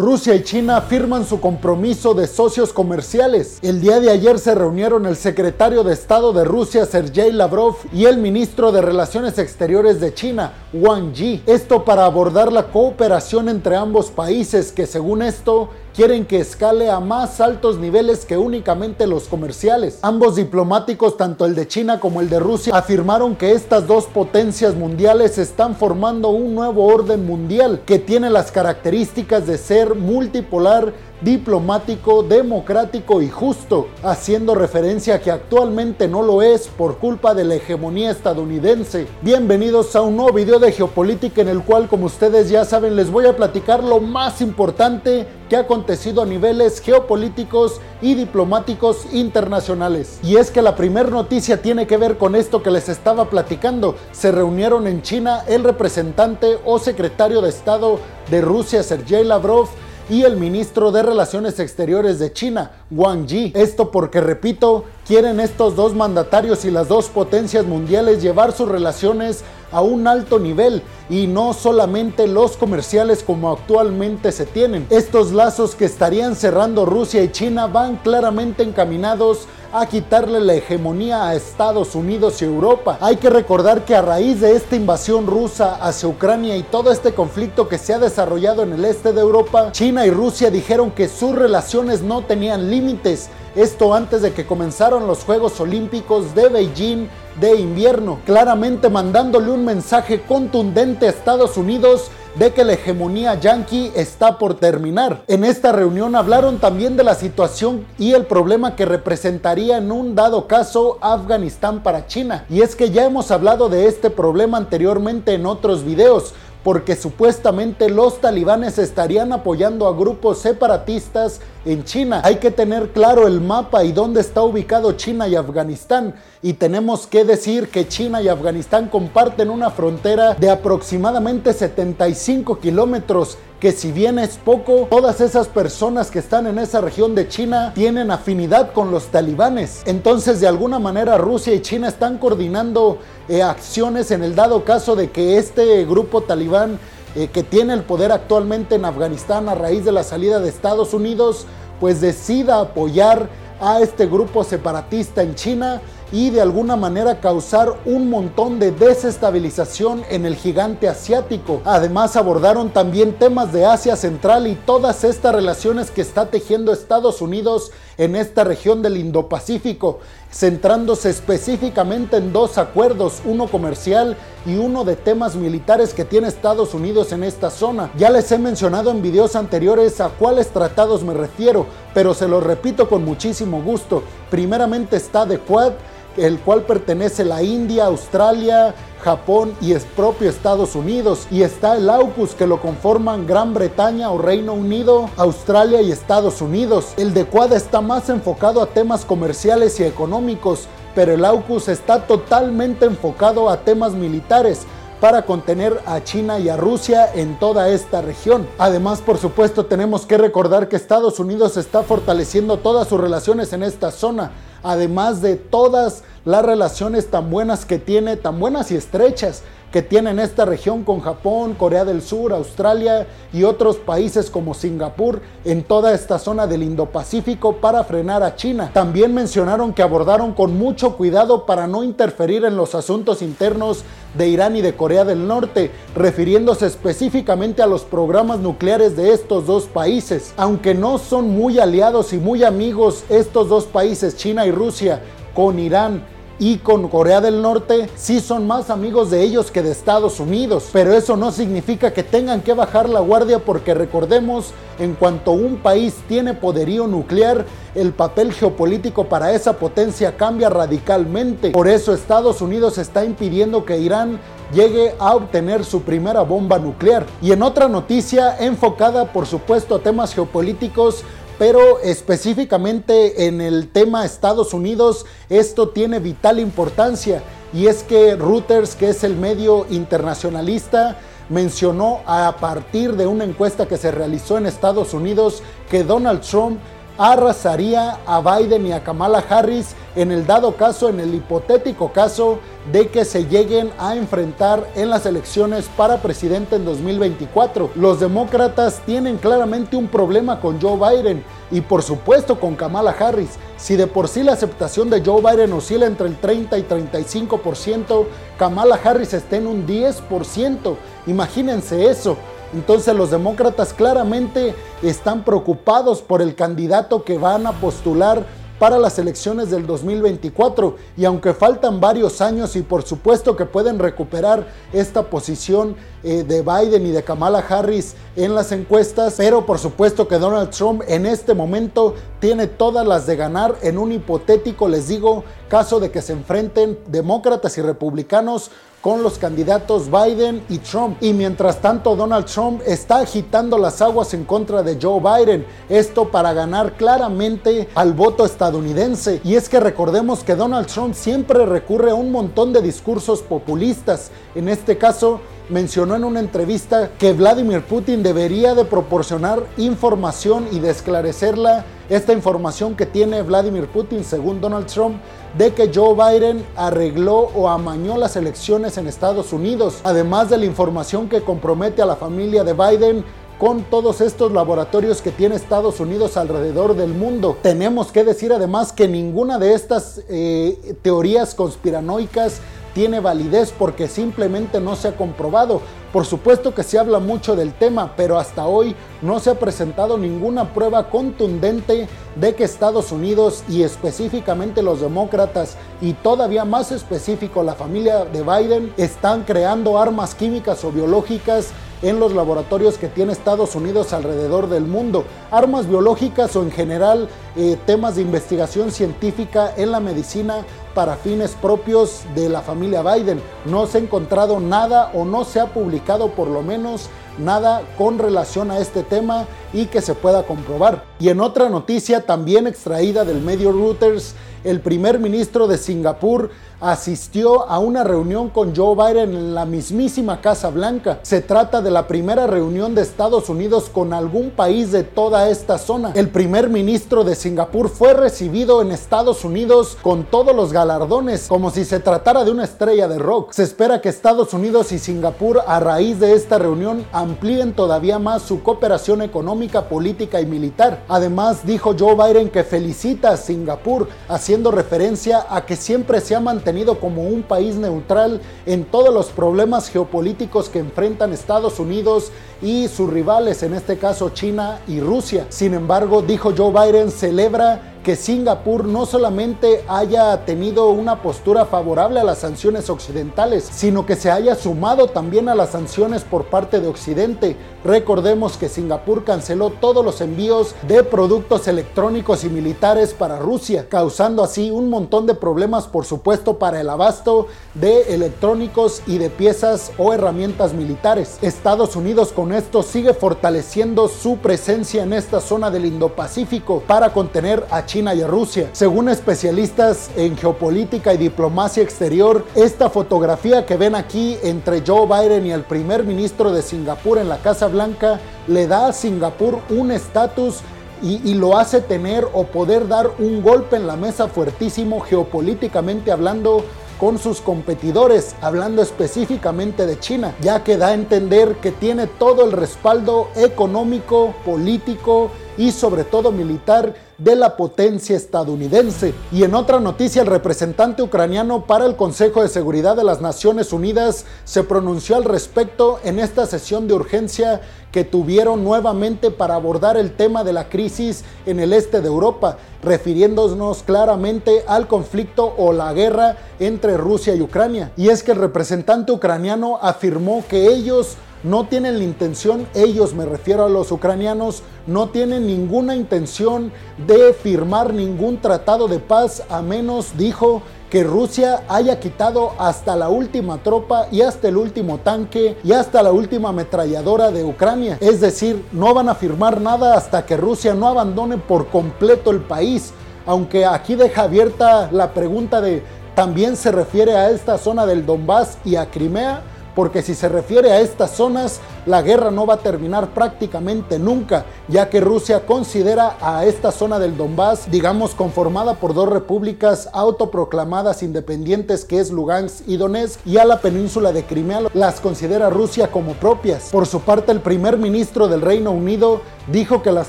Rusia y China firman su compromiso de socios comerciales. El día de ayer se reunieron el secretario de Estado de Rusia, Sergei Lavrov, y el ministro de Relaciones Exteriores de China, Wang Yi. Esto para abordar la cooperación entre ambos países que según esto quieren que escale a más altos niveles que únicamente los comerciales. Ambos diplomáticos, tanto el de China como el de Rusia, afirmaron que estas dos potencias mundiales están formando un nuevo orden mundial que tiene las características de ser multipolar diplomático, democrático y justo, haciendo referencia a que actualmente no lo es por culpa de la hegemonía estadounidense. Bienvenidos a un nuevo video de geopolítica en el cual, como ustedes ya saben, les voy a platicar lo más importante que ha acontecido a niveles geopolíticos y diplomáticos internacionales. Y es que la primera noticia tiene que ver con esto que les estaba platicando. Se reunieron en China el representante o secretario de Estado de Rusia, Sergei Lavrov, y el ministro de Relaciones Exteriores de China, Wang Yi. Esto porque, repito, quieren estos dos mandatarios y las dos potencias mundiales llevar sus relaciones a un alto nivel y no solamente los comerciales como actualmente se tienen. Estos lazos que estarían cerrando Rusia y China van claramente encaminados a quitarle la hegemonía a Estados Unidos y Europa. Hay que recordar que a raíz de esta invasión rusa hacia Ucrania y todo este conflicto que se ha desarrollado en el este de Europa, China y Rusia dijeron que sus relaciones no tenían límites. Esto antes de que comenzaron los Juegos Olímpicos de Beijing de invierno, claramente mandándole un mensaje contundente a Estados Unidos de que la hegemonía yanqui está por terminar. En esta reunión hablaron también de la situación y el problema que representaría en un dado caso Afganistán para China. Y es que ya hemos hablado de este problema anteriormente en otros videos porque supuestamente los talibanes estarían apoyando a grupos separatistas en China. Hay que tener claro el mapa y dónde está ubicado China y Afganistán. Y tenemos que decir que China y Afganistán comparten una frontera de aproximadamente 75 kilómetros que si bien es poco, todas esas personas que están en esa región de China tienen afinidad con los talibanes. Entonces, de alguna manera, Rusia y China están coordinando eh, acciones en el dado caso de que este grupo talibán eh, que tiene el poder actualmente en Afganistán a raíz de la salida de Estados Unidos, pues decida apoyar a este grupo separatista en China y de alguna manera causar un montón de desestabilización en el gigante asiático. Además abordaron también temas de Asia Central y todas estas relaciones que está tejiendo Estados Unidos en esta región del Indo-Pacífico, centrándose específicamente en dos acuerdos, uno comercial y uno de temas militares que tiene Estados Unidos en esta zona. Ya les he mencionado en videos anteriores a cuáles tratados me refiero, pero se los repito con muchísimo gusto. Primeramente está de Quad, el cual pertenece la India, Australia, Japón y es propio Estados Unidos. Y está el AUKUS que lo conforman Gran Bretaña o Reino Unido, Australia y Estados Unidos. El de Quad está más enfocado a temas comerciales y económicos, pero el AUKUS está totalmente enfocado a temas militares para contener a China y a Rusia en toda esta región. Además, por supuesto, tenemos que recordar que Estados Unidos está fortaleciendo todas sus relaciones en esta zona además de todas las relaciones tan buenas que tiene, tan buenas y estrechas que tiene en esta región con Japón, Corea del Sur, Australia y otros países como Singapur en toda esta zona del Indo-Pacífico para frenar a China. También mencionaron que abordaron con mucho cuidado para no interferir en los asuntos internos de Irán y de Corea del Norte, refiriéndose específicamente a los programas nucleares de estos dos países. Aunque no son muy aliados y muy amigos estos dos países, China y Rusia, con Irán y con Corea del Norte sí son más amigos de ellos que de Estados Unidos. Pero eso no significa que tengan que bajar la guardia porque recordemos, en cuanto un país tiene poderío nuclear, el papel geopolítico para esa potencia cambia radicalmente. Por eso Estados Unidos está impidiendo que Irán llegue a obtener su primera bomba nuclear. Y en otra noticia enfocada por supuesto a temas geopolíticos, pero específicamente en el tema Estados Unidos esto tiene vital importancia. Y es que Reuters, que es el medio internacionalista, mencionó a partir de una encuesta que se realizó en Estados Unidos que Donald Trump arrasaría a Biden y a Kamala Harris en el dado caso, en el hipotético caso de que se lleguen a enfrentar en las elecciones para presidente en 2024. Los demócratas tienen claramente un problema con Joe Biden y por supuesto con Kamala Harris. Si de por sí la aceptación de Joe Biden oscila entre el 30 y 35%, Kamala Harris está en un 10%. Imagínense eso. Entonces los demócratas claramente están preocupados por el candidato que van a postular para las elecciones del 2024 y aunque faltan varios años y por supuesto que pueden recuperar esta posición eh, de Biden y de Kamala Harris en las encuestas, pero por supuesto que Donald Trump en este momento tiene todas las de ganar en un hipotético, les digo, caso de que se enfrenten demócratas y republicanos con los candidatos Biden y Trump. Y mientras tanto Donald Trump está agitando las aguas en contra de Joe Biden. Esto para ganar claramente al voto estadounidense. Y es que recordemos que Donald Trump siempre recurre a un montón de discursos populistas. En este caso, mencionó en una entrevista que Vladimir Putin debería de proporcionar información y de esclarecerla, esta información que tiene Vladimir Putin según Donald Trump de que Joe Biden arregló o amañó las elecciones en Estados Unidos, además de la información que compromete a la familia de Biden con todos estos laboratorios que tiene Estados Unidos alrededor del mundo. Tenemos que decir además que ninguna de estas eh, teorías conspiranoicas tiene validez porque simplemente no se ha comprobado. Por supuesto que se habla mucho del tema, pero hasta hoy no se ha presentado ninguna prueba contundente de que Estados Unidos y específicamente los demócratas y todavía más específico la familia de Biden están creando armas químicas o biológicas en los laboratorios que tiene Estados Unidos alrededor del mundo. Armas biológicas o en general eh, temas de investigación científica en la medicina para fines propios de la familia Biden. No se ha encontrado nada o no se ha publicado por lo menos nada con relación a este tema y que se pueda comprobar. Y en otra noticia también extraída del medio Reuters, el primer ministro de Singapur asistió a una reunión con Joe Biden en la mismísima Casa Blanca. Se trata de la primera reunión de Estados Unidos con algún país de toda esta zona. El primer ministro de Singapur fue recibido en Estados Unidos con todos los galardones, como si se tratara de una estrella de rock. Se espera que Estados Unidos y Singapur a raíz de esta reunión amplíen todavía más su cooperación económica, política y militar. Además, dijo Joe Biden que felicita a Singapur, haciendo referencia a que siempre se ha mantenido como un país neutral en todos los problemas geopolíticos que enfrentan Estados Unidos y sus rivales, en este caso China y Rusia. Sin embargo, dijo Joe Biden, celebra que Singapur no solamente haya tenido una postura favorable a las sanciones occidentales, sino que se haya sumado también a las sanciones por parte de Occidente. Recordemos que Singapur canceló todos los envíos de productos electrónicos y militares para Rusia, causando así un montón de problemas, por supuesto, para el abasto de electrónicos y de piezas o herramientas militares. Estados Unidos con esto sigue fortaleciendo su presencia en esta zona del Indo-Pacífico para contener a China y Rusia. Según especialistas en geopolítica y diplomacia exterior, esta fotografía que ven aquí entre Joe Biden y el primer ministro de Singapur en la Casa Blanca le da a Singapur un estatus y, y, lo hace tener o poder dar un golpe en la mesa fuertísimo geopolíticamente hablando con sus competidores, hablando específicamente de China, ya que da a entender que tiene todo el respaldo económico, político y sobre todo militar de la potencia estadounidense. Y en otra noticia, el representante ucraniano para el Consejo de Seguridad de las Naciones Unidas se pronunció al respecto en esta sesión de urgencia que tuvieron nuevamente para abordar el tema de la crisis en el este de Europa, refiriéndonos claramente al conflicto o la guerra entre Rusia y Ucrania. Y es que el representante ucraniano afirmó que ellos no tienen la intención, ellos me refiero a los ucranianos, no tienen ninguna intención de firmar ningún tratado de paz a menos, dijo, que Rusia haya quitado hasta la última tropa y hasta el último tanque y hasta la última ametralladora de Ucrania. Es decir, no van a firmar nada hasta que Rusia no abandone por completo el país. Aunque aquí deja abierta la pregunta de, ¿también se refiere a esta zona del Donbass y a Crimea? Porque si se refiere a estas zonas, la guerra no va a terminar prácticamente nunca, ya que Rusia considera a esta zona del Donbass, digamos, conformada por dos repúblicas autoproclamadas independientes que es Lugansk y Donetsk, y a la península de Crimea las considera Rusia como propias. Por su parte, el primer ministro del Reino Unido dijo que las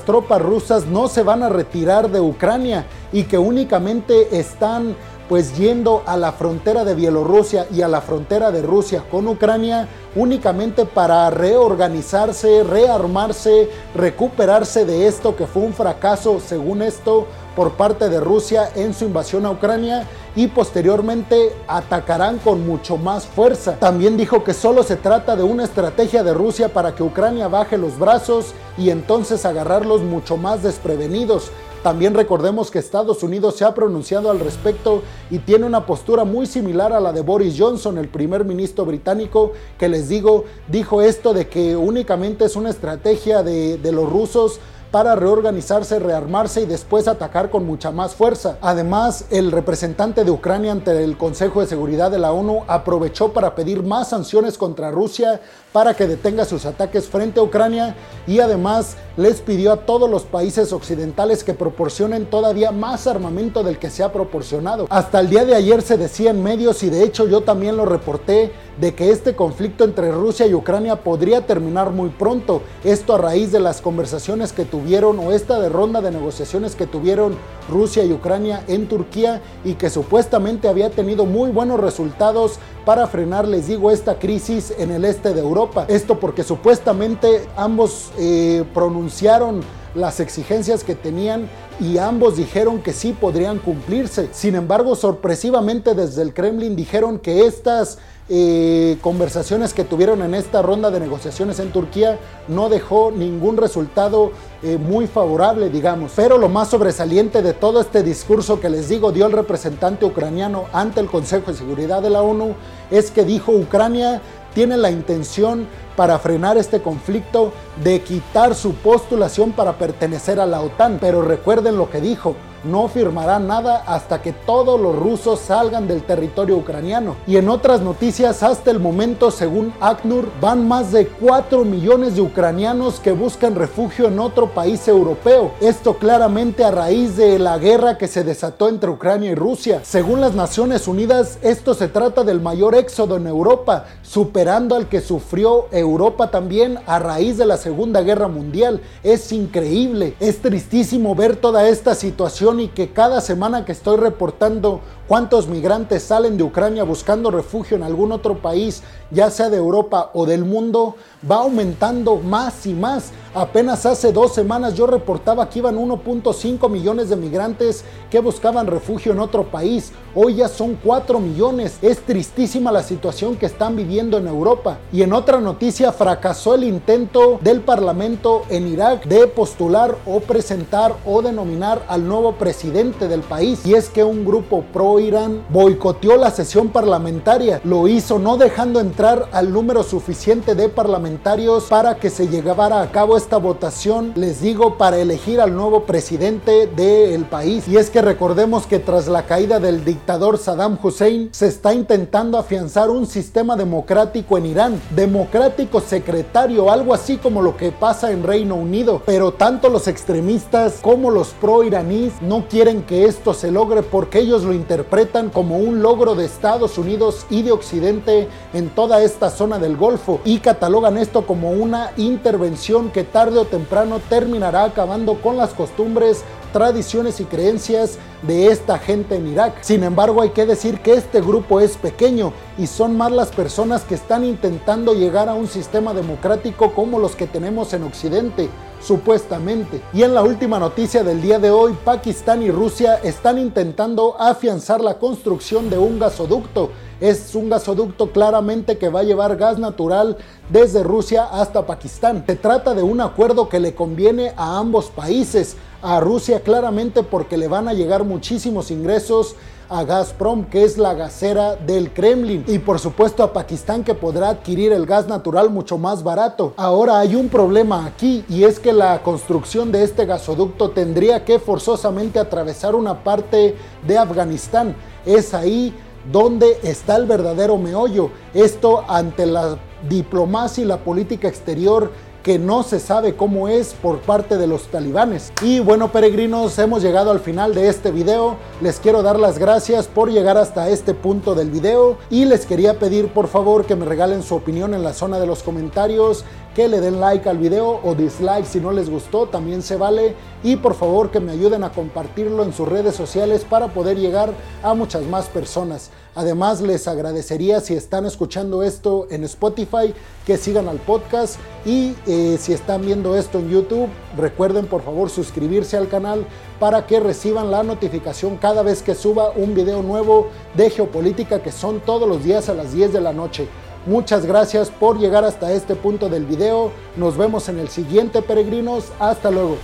tropas rusas no se van a retirar de Ucrania y que únicamente están pues yendo a la frontera de Bielorrusia y a la frontera de Rusia con Ucrania únicamente para reorganizarse, rearmarse, recuperarse de esto que fue un fracaso, según esto, por parte de Rusia en su invasión a Ucrania y posteriormente atacarán con mucho más fuerza. También dijo que solo se trata de una estrategia de Rusia para que Ucrania baje los brazos y entonces agarrarlos mucho más desprevenidos. También recordemos que Estados Unidos se ha pronunciado al respecto y tiene una postura muy similar a la de Boris Johnson, el primer ministro británico, que les digo, dijo esto de que únicamente es una estrategia de, los rusos para reorganizarse, rearmarse y después atacar con mucha más fuerza. Además, el representante de Ucrania ante el Consejo de Seguridad de la ONU aprovechó para pedir más sanciones contra Rusia para que detenga sus ataques frente a Ucrania y además les pidió a todos los países occidentales que proporcionen todavía más armamento del que se ha proporcionado. Hasta el día de ayer se decía en medios y de hecho yo también lo reporté de que este conflicto entre Rusia y Ucrania podría terminar muy pronto. Esto a raíz de las conversaciones que tuvieron o esta de ronda de negociaciones que tuvieron Rusia y Ucrania en Turquía y que supuestamente había tenido muy buenos resultados para frenar, les digo, esta crisis en el este de Europa. Esto porque supuestamente ambos eh, pronunciaron las exigencias que tenían y ambos dijeron que sí podrían cumplirse. Sin embargo, sorpresivamente desde el Kremlin dijeron que estas eh, conversaciones que tuvieron en esta ronda de negociaciones en Turquía no dejó ningún resultado eh, muy favorable, digamos. Pero lo más sobresaliente de todo este discurso que les digo dio el representante ucraniano ante el Consejo de Seguridad de la ONU es que dijo Ucrania tiene la intención para frenar este conflicto de quitar su postulación para pertenecer a la OTAN. Pero recuerden lo que dijo, no firmará nada hasta que todos los rusos salgan del territorio ucraniano. Y en otras noticias, hasta el momento, según ACNUR, van más de 4 millones de ucranianos que buscan refugio en otro país europeo. Esto claramente a raíz de la guerra que se desató entre Ucrania y Rusia. Según las Naciones Unidas, esto se trata del mayor éxodo en Europa, superando al que sufrió Europa también a raíz de la Segunda Guerra Mundial. Es increíble, es tristísimo ver toda esta situación y que cada semana que estoy reportando cuántos migrantes salen de Ucrania buscando refugio en algún otro país, ya sea de Europa o del mundo, va aumentando más y más. Apenas hace dos semanas yo reportaba que iban 1.5 millones de migrantes que buscaban refugio en otro país. Hoy ya son 4 millones. Es tristísima la situación que están viviendo en Europa. Y en otra noticia, fracasó el intento del Parlamento en Irak de postular o presentar o denominar al nuevo presidente del país. Y es que un grupo pro Irán boicoteó la sesión parlamentaria. Lo hizo no dejando entrar al número suficiente de parlamentarios para que se llevara a cabo esta votación, les digo, para elegir al nuevo presidente del país. Y es que recordemos que tras la caída del dictador Saddam Hussein, se está intentando afianzar un sistema democrático en Irán, democrático secretario, algo así como lo que pasa en Reino Unido. Pero tanto los extremistas como los pro-iraníes quieren que esto se logre porque ellos lo interpretan como un logro de Estados Unidos y de Occidente en toda esta zona del Golfo y catalogan esto como una intervención que tarde o temprano terminará acabando con las costumbres, tradiciones y creencias de esta gente en Irak. Sin embargo, hay que decir que este grupo es pequeño y son más las personas que están intentando llegar a un sistema democrático como los que tenemos en Occidente supuestamente. Y en la última noticia del día de hoy, Pakistán y Rusia están intentando afianzar la construcción de un gasoducto es un gasoducto claramente que va a llevar gas natural desde Rusia hasta Pakistán. Se trata de un acuerdo que le conviene a ambos países. A Rusia claramente porque le van a llegar muchísimos ingresos a Gazprom, que es la gasera del Kremlin, y por supuesto a Pakistán, que podrá adquirir el gas natural mucho más barato. Ahora hay un problema aquí, y es que la construcción de este gasoducto tendría que forzosamente atravesar una parte de Afganistán. Es ahí dónde está el verdadero meollo. Esto ante la diplomacia y la política exterior que no se sabe cómo es por parte de los talibanes. Y bueno, peregrinos, hemos llegado al final de este video. Les quiero dar las gracias por llegar hasta este punto del video y les quería pedir por favor que me regalen su opinión en la zona de los comentarios que le den like al video o dislike si no les gustó, también se vale. Y por favor que me ayuden a compartirlo en sus redes sociales para poder llegar a muchas más personas. Además les agradecería si están escuchando esto en Spotify que sigan al podcast y eh, si están viendo esto en YouTube recuerden por favor suscribirse al canal para que reciban la notificación cada vez que suba un video nuevo de geopolítica que son todos los días a las 10 de la noche. Muchas gracias por llegar hasta este punto del video. Nos vemos en el siguiente peregrinos. Hasta luego.